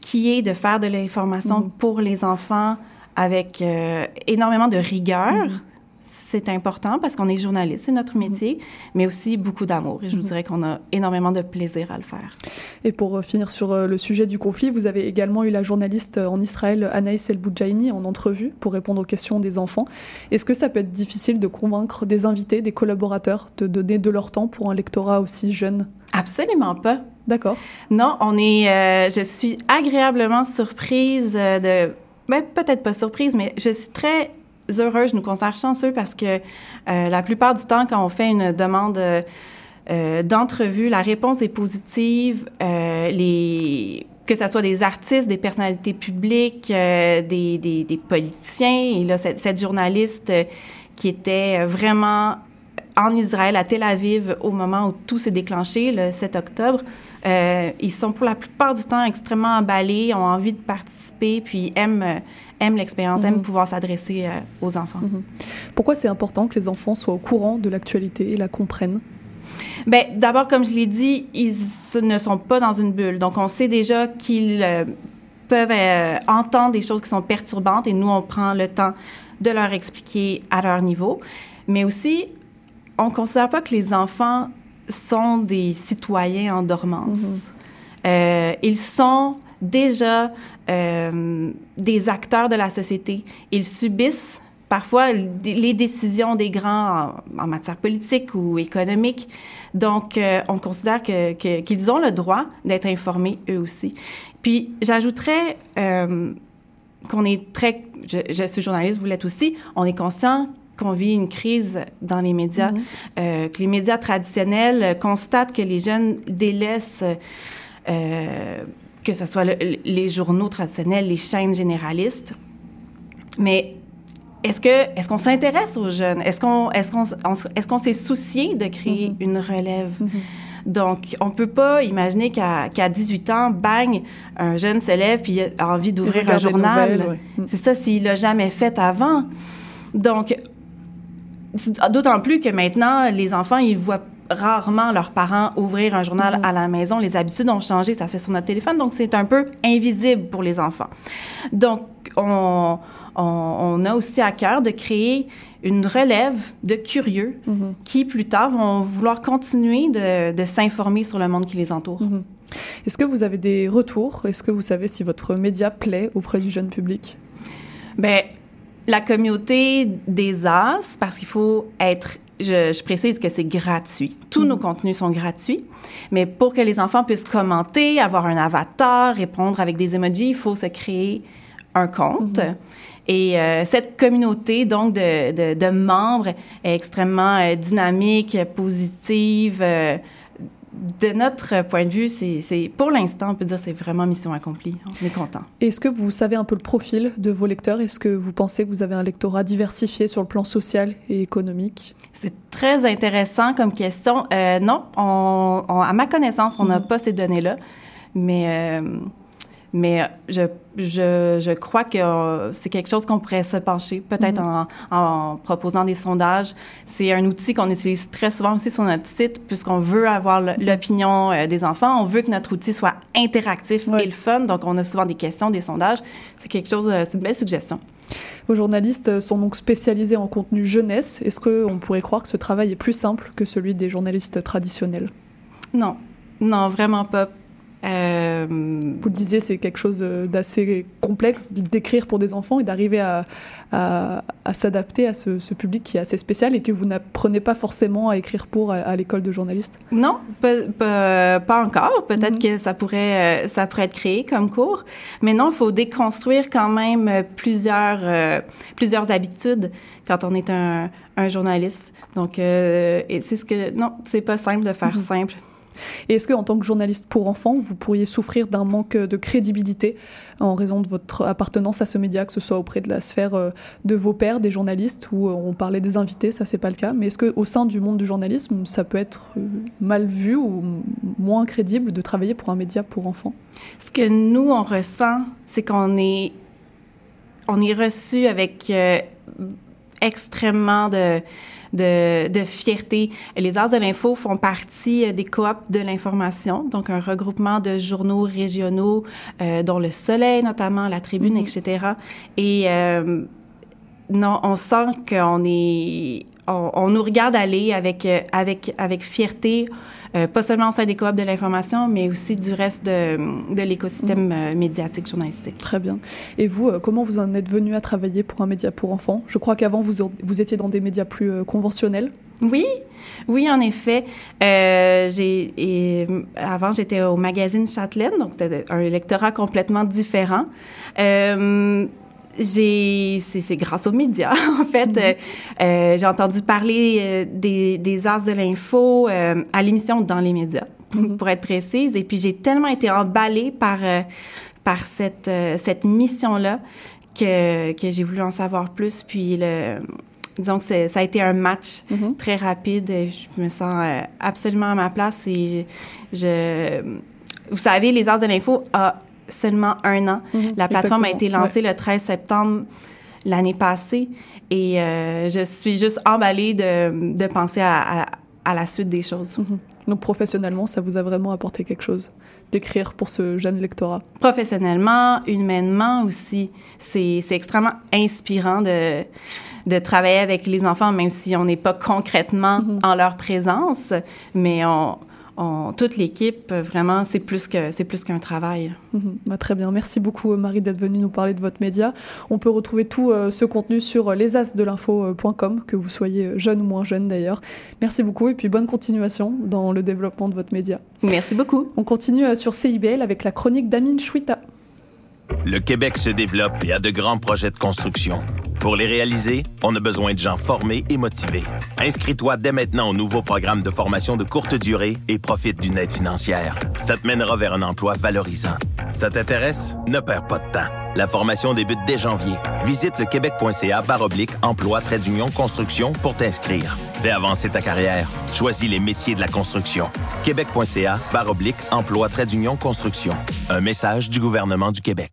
qui est de faire de l'information pour les enfants avec euh, énormément de rigueur. C'est important parce qu'on est journaliste, c'est notre métier, mais aussi beaucoup d'amour. Et je vous dirais qu'on a énormément de plaisir à le faire. Et pour euh, finir sur euh, le sujet du conflit, vous avez également eu la journaliste euh, en Israël Anaïs El Boudjaini en entrevue pour répondre aux questions des enfants. Est-ce que ça peut être difficile de convaincre des invités, des collaborateurs, de donner de leur temps pour un lectorat aussi jeune? Absolument pas. D'accord. Non, on est. euh, je suis agréablement surprise de. Ben, peut-être pas surprise, mais je suis très heureuse. Je nous considère chanceux parce que euh, la plupart du temps, quand on fait une demande euh, d'entrevue, la réponse est positive. Euh, les que ce soit des artistes, des personnalités publiques, euh, des, des, des politiciens. Et là, cette, cette journaliste euh, qui était vraiment en Israël, à Tel Aviv, au moment où tout s'est déclenché, le 7 octobre, euh, ils sont pour la plupart du temps extrêmement emballés, ont envie de participer, puis aiment, aiment l'expérience, aiment pouvoir s'adresser euh, aux enfants. Pourquoi c'est important que les enfants soient au courant de l'actualité et la comprennent? Bien, d'abord, comme je l'ai dit, ils ne sont pas dans une bulle. Donc, on sait déjà qu'ils euh, peuvent euh, entendre des choses qui sont perturbantes et nous, on prend le temps de leur expliquer à leur niveau. Mais aussi, on ne considère pas que les enfants sont des citoyens en dormance. Euh, ils sont déjà euh, des acteurs de la société. Ils subissent parfois les décisions des grands en, en matière politique ou économique. Donc, euh, on considère que, que- qu'ils ont le droit d'être informés eux aussi. Puis, j'ajouterais euh, qu'on est très... Je, je suis journaliste, vous l'êtes aussi. On est conscient qu'on vit une crise dans les médias, euh, que les médias traditionnels constatent que les jeunes délaissent... que ce soit le- les journaux traditionnels, les chaînes généralistes. Mais est-ce que est-ce qu'on s'intéresse aux jeunes? Est-ce qu'on est-ce qu'on est-ce qu'on s'est soucié de créer une relève? Donc, on peut pas imaginer qu'à qu'à 18 ans, bang, un jeune se lève puis a envie d'ouvrir un journal. ouais. Mm. C'est ça s'il l'a jamais fait avant. Donc, d'autant plus que maintenant, les enfants, ils voient rarement leurs parents ouvrir un journal à la maison. Les habitudes ont changé, ça se fait sur notre téléphone, donc c'est un peu invisible pour les enfants. Donc, on, on, on a aussi à cœur de créer une relève de curieux qui, plus tard, vont vouloir continuer de, de s'informer sur le monde qui les entoure. Est-ce que vous avez des retours? Est-ce que vous savez si votre média plaît auprès du jeune public? Ben, la communauté des As, parce qu'il faut être. Je, je précise que c'est gratuit. Tous nos contenus sont gratuits, mais pour que les enfants puissent commenter, avoir un avatar, répondre avec des emojis, il faut se créer un compte. Et euh, cette communauté, donc, de, de, de membres est extrêmement euh, dynamique, positive. euh, de notre point de vue, c'est, pour l'instant, on peut dire que c'est vraiment mission accomplie. On est content. Est-ce que vous savez un peu le profil de vos lecteurs? Est-ce que vous pensez que vous avez un lectorat diversifié sur le plan social et économique? C'est très intéressant comme question. Euh, non, on, on- à ma connaissance, on n'a pas ces données-là, mais, euh, mais je, je, je crois que euh, c'est quelque chose qu'on pourrait se pencher, peut-être en, en proposant des sondages. C'est un outil qu'on utilise très souvent aussi sur notre site, puisqu'on veut avoir le- l'opinion euh, des enfants. On veut que notre outil soit interactif et le fun, donc on a souvent des questions, des sondages. C'est quelque chose, euh, c'est une belle suggestion. Vos journalistes sont donc spécialisés en contenu jeunesse. Est-ce qu'on pourrait croire que ce travail est plus simple que celui des journalistes traditionnels? Non, non, vraiment pas. Euh, Vous le disiez, c'est quelque chose d'assez complexe d'écrire pour des enfants et d'arriver à, à- à s'adapter à ce, ce public qui est assez spécial et que vous n'apprenez pas forcément à écrire pour à, à l'école de journalistes. Non, pas, encore. Peut-être Mhm. que ça pourrait, euh, ça pourrait être créé comme cours. Mais non, il faut déconstruire quand même plusieurs, euh, plusieurs habitudes quand on est un, un journaliste. Donc, euh, c'est ce que... Non, c'est pas simple de faire simple. Et est-ce qu'en tant que journaliste pour enfants, vous pourriez souffrir d'un manque de crédibilité en raison de votre appartenance à ce média, que ce soit auprès de la sphère euh, de vos pairs, des journalistes, où euh, on parlait des invités, ça c'est pas le cas. Mais est-ce qu'au sein du monde du journalisme, ça peut être euh, mal vu ou moins crédible de travailler pour un média pour enfants? Ce que nous, on ressent, c'est qu'on est, on est reçu avec extrêmement de, de, de fierté. Les Arts de l'Info font partie euh, des coops de l'information, donc un regroupement de journaux régionaux, euh, dont Le Soleil notamment, La Tribune, etc. Et euh, non, on sent qu'on est, on, on nous regarde aller avec, euh, avec, avec fierté, euh, pas seulement au sein des coop de l'information, mais aussi du reste de, de l'écosystème euh, médiatique journalistique. Très bien. Et vous, comment vous en êtes venu à travailler pour un média pour enfants? Je crois qu'avant, vous, vous étiez dans des médias plus conventionnels. Oui, oui, en effet. Euh, j'ai, et, avant, j'étais au magazine Châtelaine, donc c'était un lectorat complètement différent. Euh, j'ai, c'est, grâce aux médias, en fait. Euh, euh, j'ai entendu parler euh, des, des As de l'info euh, à l'émission Dans les médias, pour être précise. Et puis, j'ai tellement été emballée par, euh, par cette, cette mission-là que, que j'ai voulu en savoir plus. Puis, le, disons que ça a été un match Mhm. très rapide. Je me sens absolument à ma place et je, je- vous savez, les Arts de l'info a seulement un an. Mhm, La plateforme a été lancée le 13 septembre l'année passée et euh, je suis juste emballée de, de penser à, à- à la suite des choses. Mhm. Donc professionnellement, ça vous a vraiment apporté quelque chose d'écrire pour ce jeune lectorat? Professionnellement, humainement aussi, c'est extrêmement inspirant de, de travailler avec les enfants, même si on n'est pas concrètement en leur présence, mais on, on- toute l'équipe, vraiment, c'est plus que c'est plus qu'un travail. Mhm. Bah, très bien. Merci beaucoup, Marie, d'être venue nous parler de votre média. On peut retrouver tout euh, ce contenu sur euh, lesasdelinfo.com, que vous soyez jeune ou moins jeune d'ailleurs. Merci beaucoup et puis bonne continuation dans le développement de votre média. Merci beaucoup. On continue euh, sur CIBL avec la chronique d'Amine Chouita. Le Québec se développe et a de grands projets de construction. Pour les réaliser, on a besoin de gens formés et motivés. Inscris-toi dès maintenant au nouveau programme de formation de courte durée et profite d'une aide financière. Ça te mènera vers un emploi valorisant. Ça t'intéresse? Ne perds pas de temps. La formation débute dès janvier. Visite le québec.ca oblique emploi trait d'union construction pour t'inscrire. Fais avancer ta carrière. Choisis les métiers de la construction. québec.ca oblique emploi trait d'union construction. Un message du gouvernement du Québec.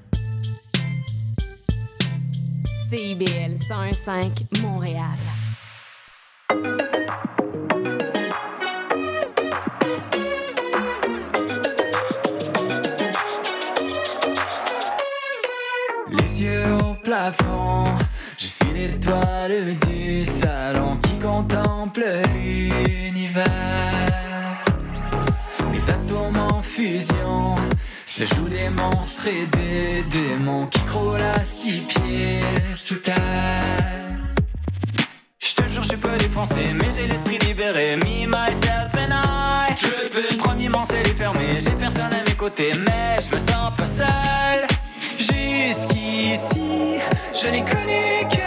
CIBL 101.5 Montréal. Les yeux au plafond, je suis l'étoile du salon qui contemple l'univers. Les atomes en fusion se jouent des monstres et des démons qui croulent à six pieds sous terre. Je te jure, je suis peu défoncé, mais j'ai l'esprit libéré. Me, myself and I. Je peux, premièrement, c'est les fermer. J'ai personne à mes côtés, mais je me sens pas seul. Jusqu'ici, je n'ai connu que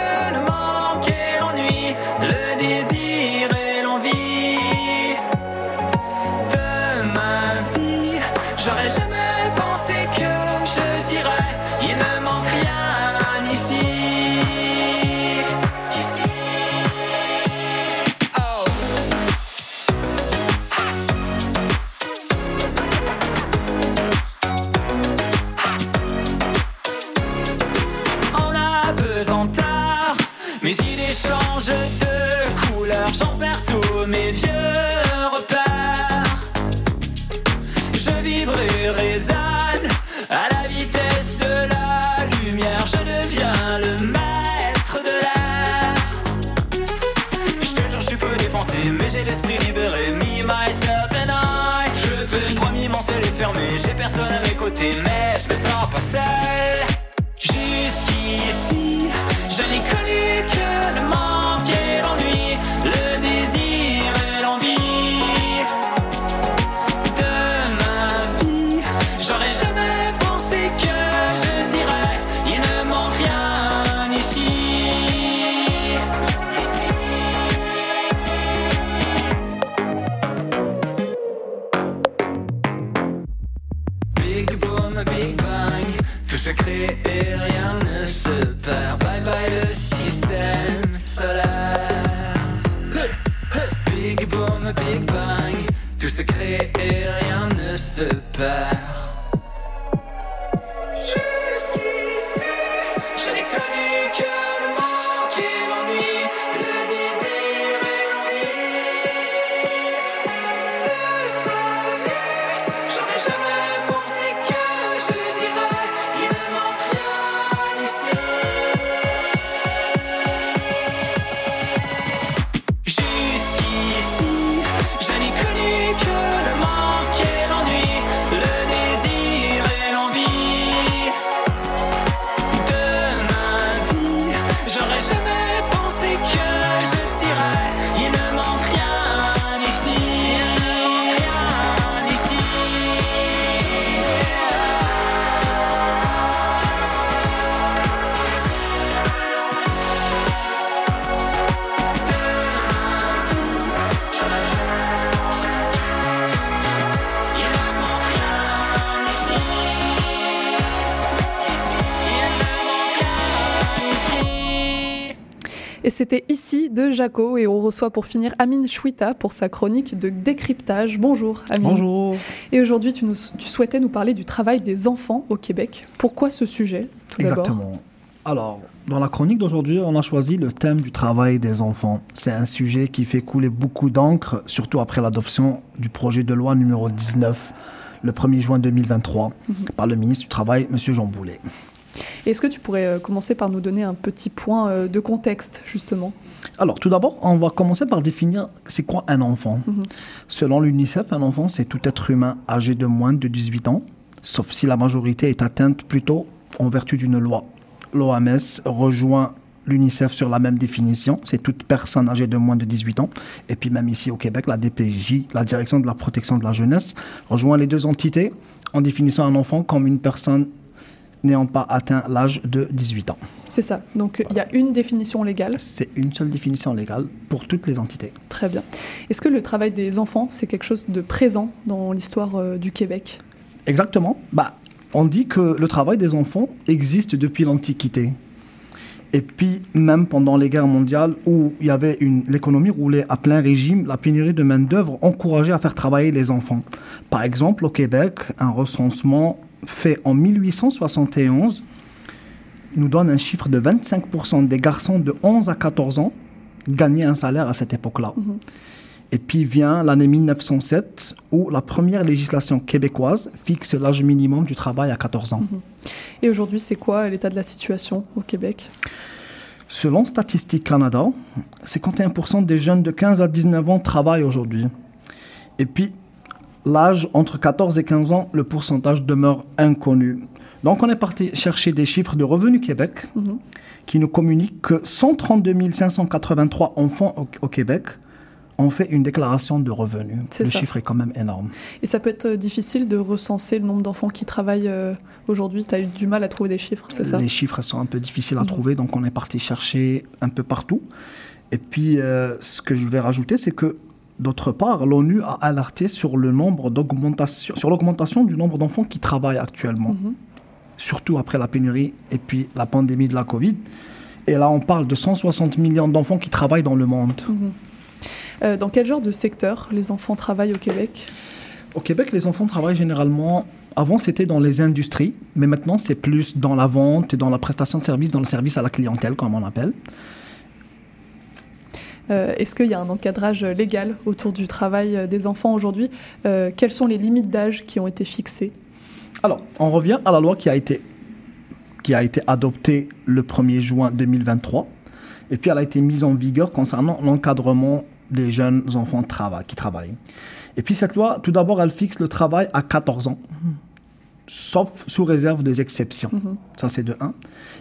ici de Jaco et on reçoit pour finir Amine Chouita pour sa chronique de décryptage. Bonjour Amine. Bonjour. Et aujourd'hui tu, nous- tu souhaitais nous parler du travail des enfants au Québec. Pourquoi ce sujet tout Exactement. Alors, dans la chronique d'aujourd'hui, on a choisi le thème du travail des enfants. C'est un sujet qui fait couler beaucoup d'encre, surtout après l'adoption du projet de loi numéro 19, le 1er juin 2023, Mhm. par le ministre du Travail, M. Jean Boulet. Est-ce que tu pourrais euh, commencer par nous donner un petit point euh, de contexte justement? Alors, tout d'abord, on va commencer par définir c'est quoi un enfant. Mhm. Selon l'UNICEF, un enfant, c'est tout être humain âgé de moins de 18 ans, sauf si la majorité est atteinte plutôt en vertu d'une loi. L'OMS rejoint l'UNICEF sur la même définition, c'est toute personne âgée de moins de 18 ans. Et puis même ici au Québec, la DPJ, la Direction de la protection de la jeunesse, rejoint les deux entités en définissant un enfant comme une personne n'ayant pas atteint l'âge de 18 ans. C'est ça. Donc il y a une définition légale. C'est une seule définition légale pour toutes les entités. Très bien. Est-ce que le travail des enfants, c'est quelque chose de présent dans l'histoire euh, du Québec? Exactement. Bah, on dit que le travail des enfants existe depuis l'Antiquité. Et puis, même pendant les guerres mondiales où il y avait une, l'économie roulait à plein régime, la pénurie de main-d'œuvre encourageait à faire travailler les enfants. Par exemple, au Québec, un recensement fait en 1871 nous donne un chiffre de 25% des garçons de 11 à 14 ans gagnaient un salaire à cette époque-là. Et puis vient l'année 1907 où la première législation québécoise fixe l'âge minimum du travail à 14 ans. Et aujourd'hui, c'est quoi l'état de la situation au Québec? Selon Statistique Canada, 51% des jeunes de 15 à 19 ans travaillent aujourd'hui. Et puis, l'âge entre 14 et 15 ans, le pourcentage demeure inconnu. Donc, on est parti chercher des chiffres de Revenu Québec Mhm. qui nous communiquent que 132 583 enfants au, au Québec ont fait une déclaration de revenus. Le ça. chiffre est quand même énorme. Et ça peut être euh, difficile de recenser le nombre d'enfants qui travaillent euh, aujourd'hui. Tu as eu du mal à trouver des chiffres, c'est ça? Les chiffres sont un peu difficiles à Mhm. trouver, donc on est parti chercher un peu partout. Et puis, euh, ce que je vais rajouter, c'est que d'autre part, l'ONU a alerté sur le nombre d'augmentation, sur l'augmentation du nombre d'enfants qui travaillent actuellement, Mhm. surtout après la pénurie et puis la pandémie de la Covid. Et là, on parle de 160 millions d'enfants qui travaillent dans le monde. Mhm. Euh, dans quel genre de secteur les enfants travaillent au Québec? Au Québec, les enfants travaillent généralement. Avant, c'était dans les industries, mais maintenant, c'est plus dans la vente et dans la prestation de services, dans le service à la clientèle, comme on appelle. Euh, Est-ce qu'il y a un encadrage légal autour du travail euh, des enfants aujourd'hui Euh, Quelles sont les limites d'âge qui ont été fixées? Alors, on revient à la loi qui a été, qui a été adoptée le 1er juin 2023. Et puis, elle a été mise en vigueur concernant l'encadrement des jeunes enfants qui travaillent. Et puis, cette loi, tout d'abord, elle fixe le travail à 14 ans, sauf sous réserve des exceptions. Mhm. Ça, c'est de 1.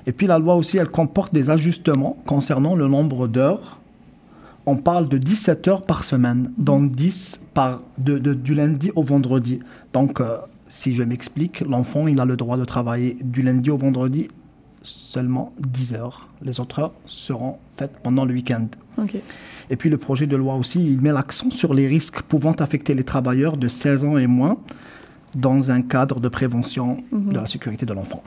Et puis, la loi aussi, elle comporte des ajustements concernant le nombre d'heures. On parle de 17 heures par semaine, donc 10 par, de, de- du lundi au vendredi. Donc, euh, si je m'explique, l'enfant, il a le droit de travailler du lundi au vendredi seulement 10 heures. Les autres heures seront faites pendant le week-end. Et puis le projet de loi aussi, il met l'accent sur les risques pouvant affecter les travailleurs de 16 ans et moins dans un cadre de prévention Mhm. de la sécurité de l'enfant.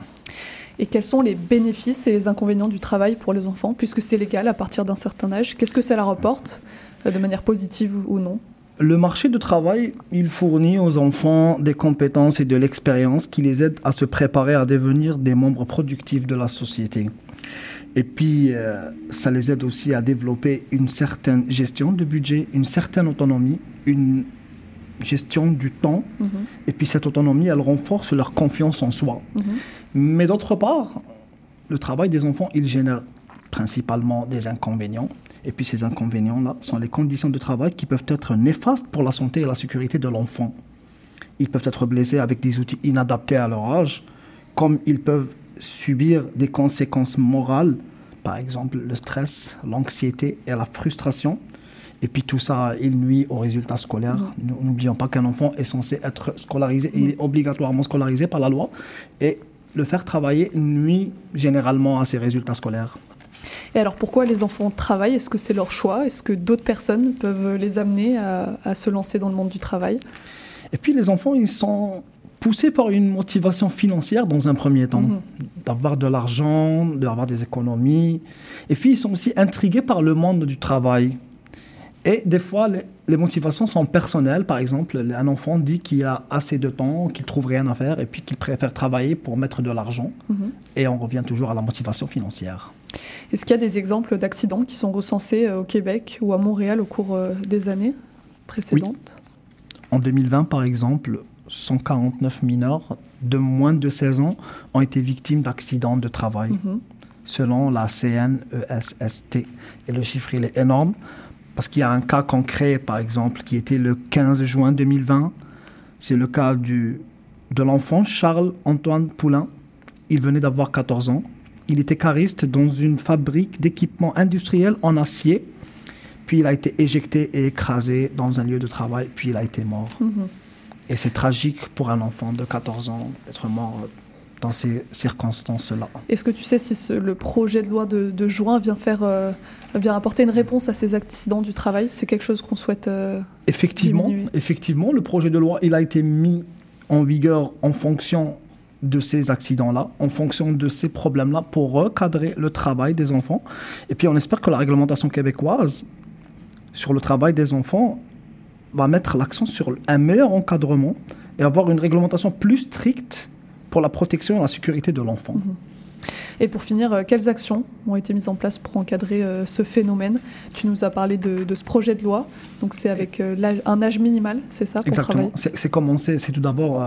Et quels sont les bénéfices et les inconvénients du travail pour les enfants, puisque c'est légal à partir d'un certain âge? Qu'est-ce que ça leur apporte, euh, de manière positive ou non? Le marché du travail, il fournit aux enfants des compétences et de l'expérience qui les aident à se préparer à devenir des membres productifs de la société. Et puis, euh, ça les aide aussi à développer une certaine gestion de budget, une certaine autonomie, une gestion du temps. Mhm. Et puis, cette autonomie, elle renforce leur confiance en soi. Mhm. Mais d'autre part, le travail des enfants, il génère principalement des inconvénients. Et puis ces inconvénients-là sont les conditions de travail qui peuvent être néfastes pour la santé et la sécurité de l'enfant. Ils peuvent être blessés avec des outils inadaptés à leur âge, comme ils peuvent subir des conséquences morales, par exemple le stress, l'anxiété et la frustration. Et puis tout ça, il nuit aux résultats scolaires. N'oublions pas qu'un enfant est censé être scolarisé il est obligatoirement scolarisé par la loi. Et le faire travailler nuit généralement à ses résultats scolaires. Et alors pourquoi les enfants travaillent? Est-ce que c'est leur choix? Est-ce que d'autres personnes peuvent les amener à, se lancer dans le monde du travail? Et puis les enfants, ils sont poussés par une motivation financière dans un premier temps, mhm. d'avoir de l'argent, d'avoir des économies. Et puis ils sont aussi intrigués par le monde du travail. Et des fois, les, motivations sont personnelles. Par exemple, un enfant dit qu'il a assez de temps, qu'il trouve rien à faire et puis qu'il préfère travailler pour mettre de l'argent. Mhm. Et on revient toujours à la motivation financière. Est-ce qu'il y a des exemples d'accidents qui sont recensés euh, au Québec ou à Montréal au cours euh, des années précédentes? En 2020, par exemple, 149 mineurs de moins de 16 ans ont été victimes d'accidents de travail, mhm. selon la CNESST. Et le chiffre, il est énorme, parce qu'il y a un cas concret, par exemple, qui était le 15 juin 2020. C'est le cas du, de l'enfant Charles-Antoine Poulain. Il venait d'avoir 14 ans. Il était cariste dans une fabrique d'équipements industriels en acier. Puis il a été éjecté et écrasé dans un lieu de travail, puis il a été mort. Mhm. Et c'est tragique pour un enfant de 14 ans d'être mort dans ces circonstances-là. Est-ce que tu sais si le projet de loi de, juin vient, faire, euh, vient apporter une réponse à ces accidents du travail? C'est quelque chose qu'on souhaite euh, effectivement, Effectivement, le projet de loi il a été mis en vigueur en fonction de ces accidents-là, en fonction de ces problèmes-là, pour recadrer le travail des enfants. Et puis on espère que la réglementation québécoise sur le travail des enfants va mettre l'accent sur un meilleur encadrement et avoir une réglementation plus stricte pour la protection et la sécurité de l'enfant. Mhm. Et pour finir, euh, quelles actions ont été mises en place pour encadrer euh, ce phénomène? Tu nous as parlé de, ce projet de loi. Donc c'est avec euh, un âge minimal, c'est ça pour Exactement. C'est commencé, c'est tout d'abord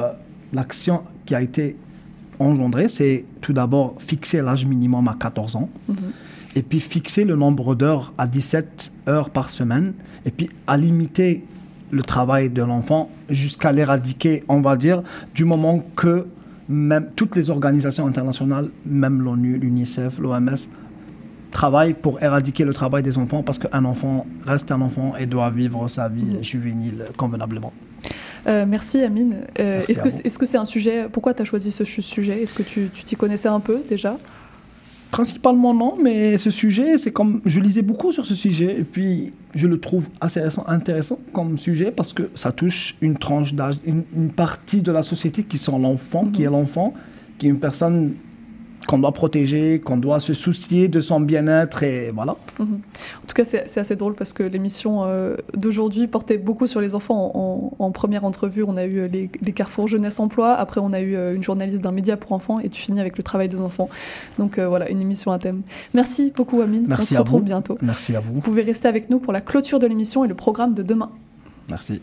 l'action qui a été engendrée, c'est tout d'abord fixer l'âge minimum à 14 ans. Mhm. Et puis fixer le nombre d'heures à 17 heures par semaine. Et puis à limiter le travail de l'enfant jusqu'à l'éradiquer, on va dire, du moment que même toutes les organisations internationales, même l'ONU, l'UNICEF, l'OMS, travaillent pour éradiquer le travail des enfants parce qu'un enfant reste un enfant et doit vivre sa vie mhm. juvénile convenablement. Euh, merci Amine. Euh, est-ce que c'est un sujet Pourquoi tu as choisi ce sujet? Est-ce que tu t'y connaissais un peu déjà? Principalement non, mais ce sujet, c'est comme je lisais beaucoup sur ce sujet et puis je le trouve assez intéressant comme sujet parce que ça touche une tranche d'âge, une, partie de la société qui sont l'enfant, qui est l'enfant, qui est une personne qu'on doit protéger, qu'on doit se soucier de son bien-être et voilà. Mhm. En tout cas, c'est assez drôle parce que l'émission euh, d'aujourd'hui portait beaucoup sur les enfants. En, première entrevue, on a eu les, carrefours jeunesse-emploi. Après, on a eu euh, une journaliste d'un média pour enfants et tu finis avec le travail des enfants. Donc euh, voilà, une émission à thème. Merci beaucoup, Amine. Merci on se retrouve bientôt. Merci à vous. Vous pouvez rester avec nous pour la clôture de l'émission et le programme de demain. Merci.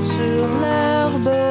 Sur l'herbe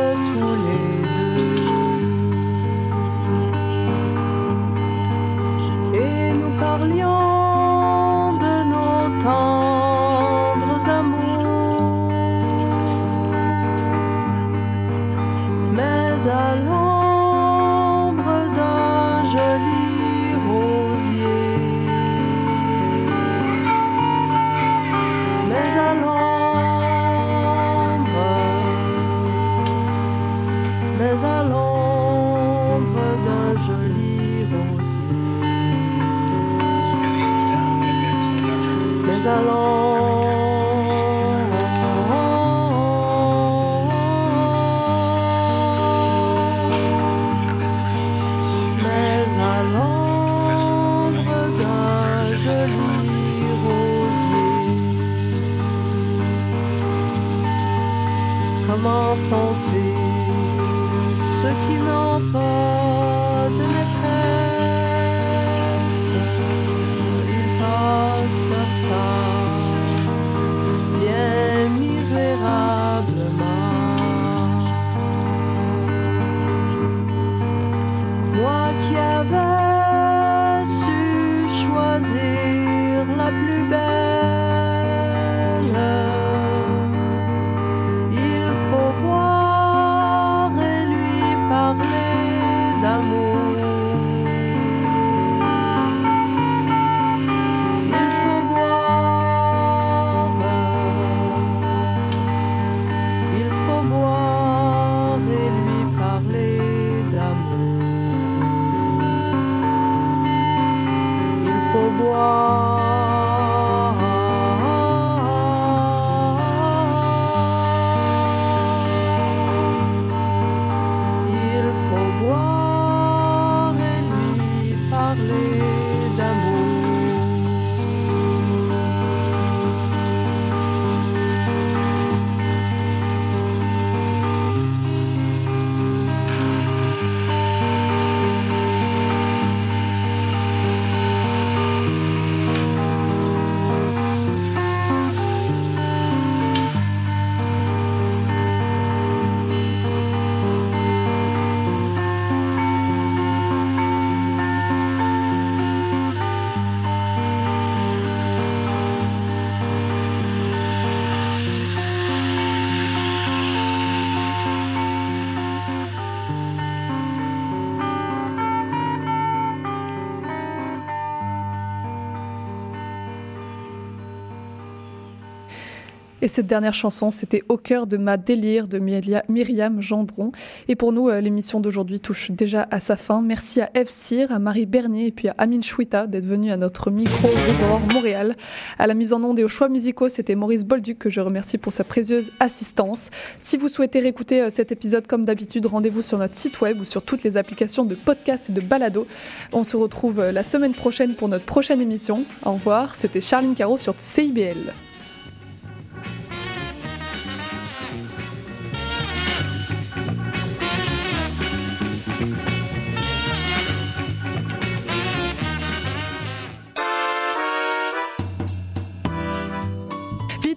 cette dernière chanson, c'était Au cœur de ma délire de Myria- Myriam Gendron. Et pour nous, euh, l'émission d'aujourd'hui touche déjà à sa fin. Merci à Eve Cyr, à Marie Bernier et puis à Amine Chouita d'être venus à notre micro des Montréal. À la mise en onde et aux choix musicaux, c'était Maurice Bolduc que je remercie pour sa précieuse assistance. Si vous souhaitez réécouter euh, cet épisode comme d'habitude, rendez-vous sur notre site web ou sur toutes les applications de podcast et de balado. On se retrouve euh, la semaine prochaine pour notre prochaine émission. Au revoir, c'était Charline Caro sur CIBL.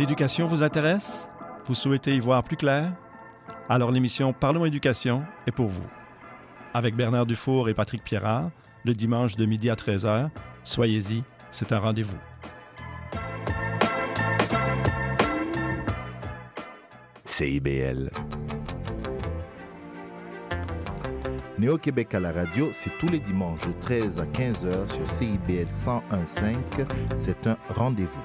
L'éducation vous intéresse? Vous souhaitez y voir plus clair? Alors l'émission Parlons éducation est pour vous. Avec Bernard Dufour et Patrick Pierrard, le dimanche de midi à 13h, soyez-y, c'est un rendez-vous. CIBL. Néo-Québec à la radio, c'est tous les dimanches de 13 à 15h sur CIBL 101.5. C'est un rendez-vous.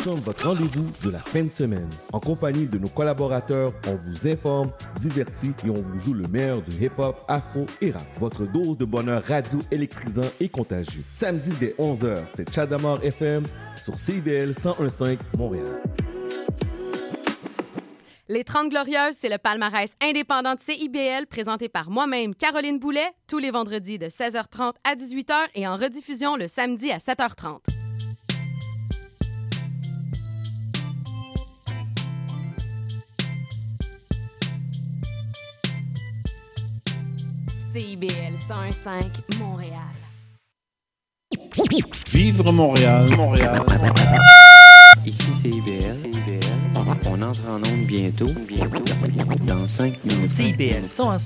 sommes votre rendez-vous de la fin de semaine. En compagnie de nos collaborateurs, on vous informe, divertit et on vous joue le meilleur du hip-hop, afro et rap. Votre dose de bonheur radio électrisant et contagieux. Samedi dès 11h, c'est Chadamar FM sur CIBL 101.5 Montréal. Les 30 Glorieuses, c'est le palmarès indépendant de CIBL présenté par moi-même, Caroline Boulet, tous les vendredis de 16h30 à 18h et en rediffusion le samedi à 7h30. CIBL 101.5 Montréal. Vivre Montréal, Montréal. Ici CIBL. On entre en onde bientôt, bientôt, dans 5 minutes. CIBL 101.5